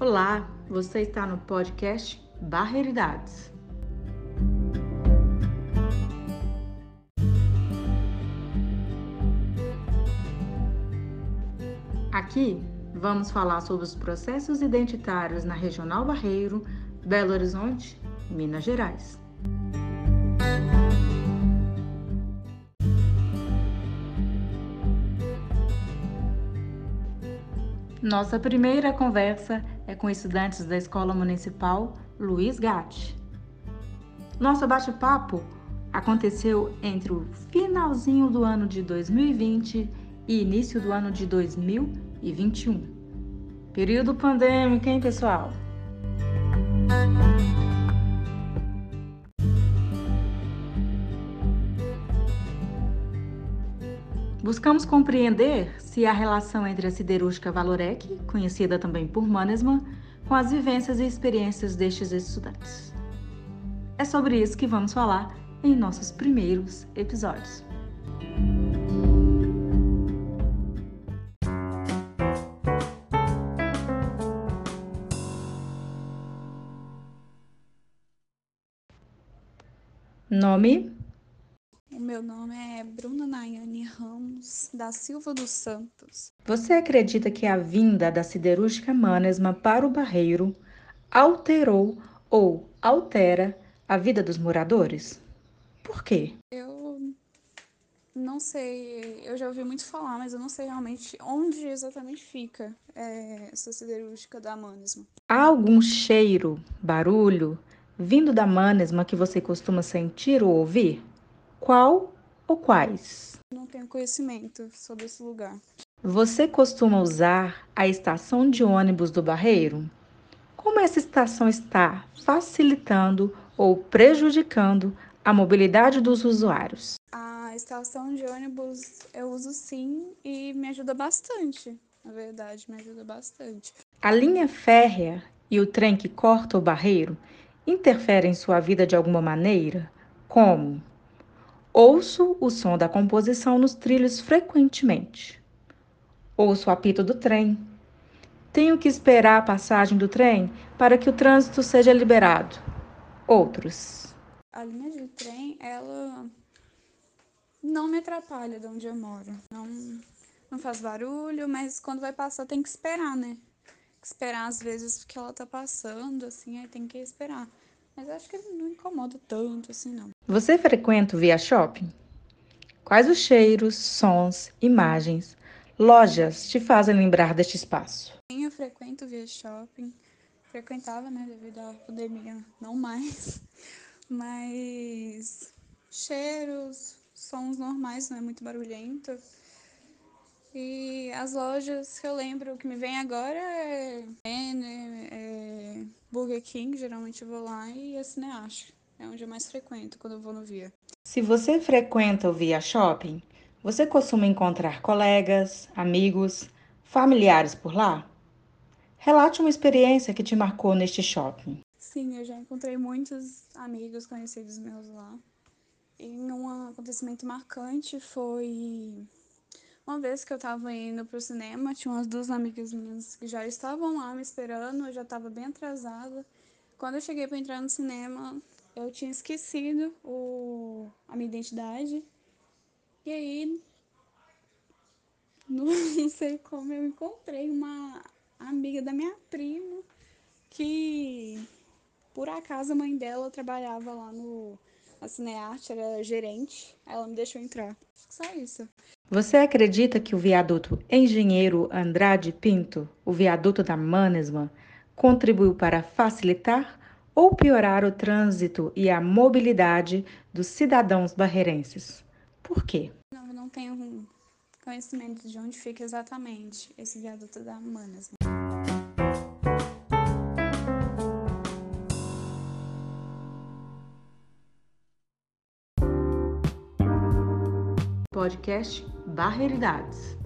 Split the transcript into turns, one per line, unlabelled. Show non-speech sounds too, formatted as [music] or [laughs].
Olá, você está no podcast Barreiridades. Aqui vamos falar sobre os processos identitários na Regional Barreiro, Belo Horizonte, Minas Gerais. Nossa primeira conversa é com estudantes da Escola Municipal Luiz Gatti. Nosso bate-papo aconteceu entre o finalzinho do ano de 2020 e início do ano de 2021. Período pandêmico, hein, pessoal? Buscamos compreender se a relação entre a siderúrgica Valorec, conhecida também por Mannesmann, com as vivências e experiências destes estudantes. É sobre isso que vamos falar em nossos primeiros episódios. Nome?
Meu nome é Bruna Nayane Ramos da Silva dos Santos.
Você acredita que a vinda da siderúrgica Manesma para o Barreiro alterou ou altera a vida dos moradores? Por quê?
Eu não sei, eu já ouvi muito falar, mas eu não sei realmente onde exatamente fica é, essa siderúrgica da Manesma.
Há algum cheiro, barulho vindo da Manesma que você costuma sentir ou ouvir? Qual ou quais?
Não tenho conhecimento sobre esse lugar.
Você costuma usar a estação de ônibus do Barreiro? Como essa estação está facilitando ou prejudicando a mobilidade dos usuários?
A estação de ônibus eu uso sim e me ajuda bastante. Na verdade, me ajuda bastante.
A linha férrea e o trem que corta o barreiro interferem em sua vida de alguma maneira? Como? Ouço o som da composição nos trilhos frequentemente. Ouço o apito do trem. Tenho que esperar a passagem do trem para que o trânsito seja liberado. Outros.
A linha de trem, ela não me atrapalha de onde eu moro. Não, não faz barulho, mas quando vai passar tem que esperar, né? Esperar às vezes porque ela tá passando, assim, aí tem que esperar. Mas acho que não incomoda tanto assim, não.
Você frequenta o Via Shopping? Quais os cheiros, sons, imagens, lojas te fazem lembrar deste espaço?
Eu frequento o Via Shopping. Frequentava, né, devido à pandemia, não mais. [laughs] Mas cheiros, sons normais, não é muito barulhento. E as lojas que eu lembro que me vem agora é Renner, é Burger King, geralmente eu vou lá, e a Cineacho. É onde eu mais frequento quando eu vou no Via.
Se você frequenta o Via Shopping, você costuma encontrar colegas, amigos, familiares por lá? Relate uma experiência que te marcou neste shopping.
Sim, eu já encontrei muitos amigos conhecidos meus lá. E um acontecimento marcante foi uma vez que eu tava indo pro cinema, tinha umas duas amigas minhas que já estavam lá me esperando, eu já tava bem atrasada. Quando eu cheguei para entrar no cinema, eu tinha esquecido o, a minha identidade. E aí, não, [laughs] não sei como, eu encontrei uma amiga da minha prima que, por acaso, a mãe dela trabalhava lá no a Cinearte, era gerente. Ela me deixou entrar. Só isso.
Você acredita que o viaduto Engenheiro Andrade Pinto, o viaduto da Manesman, contribuiu para facilitar ou piorar o trânsito e a mobilidade dos cidadãos barreirenses. Por quê?
Não, eu não tenho conhecimento de onde fica exatamente esse viaduto da Manas.
Podcast Barreiridades.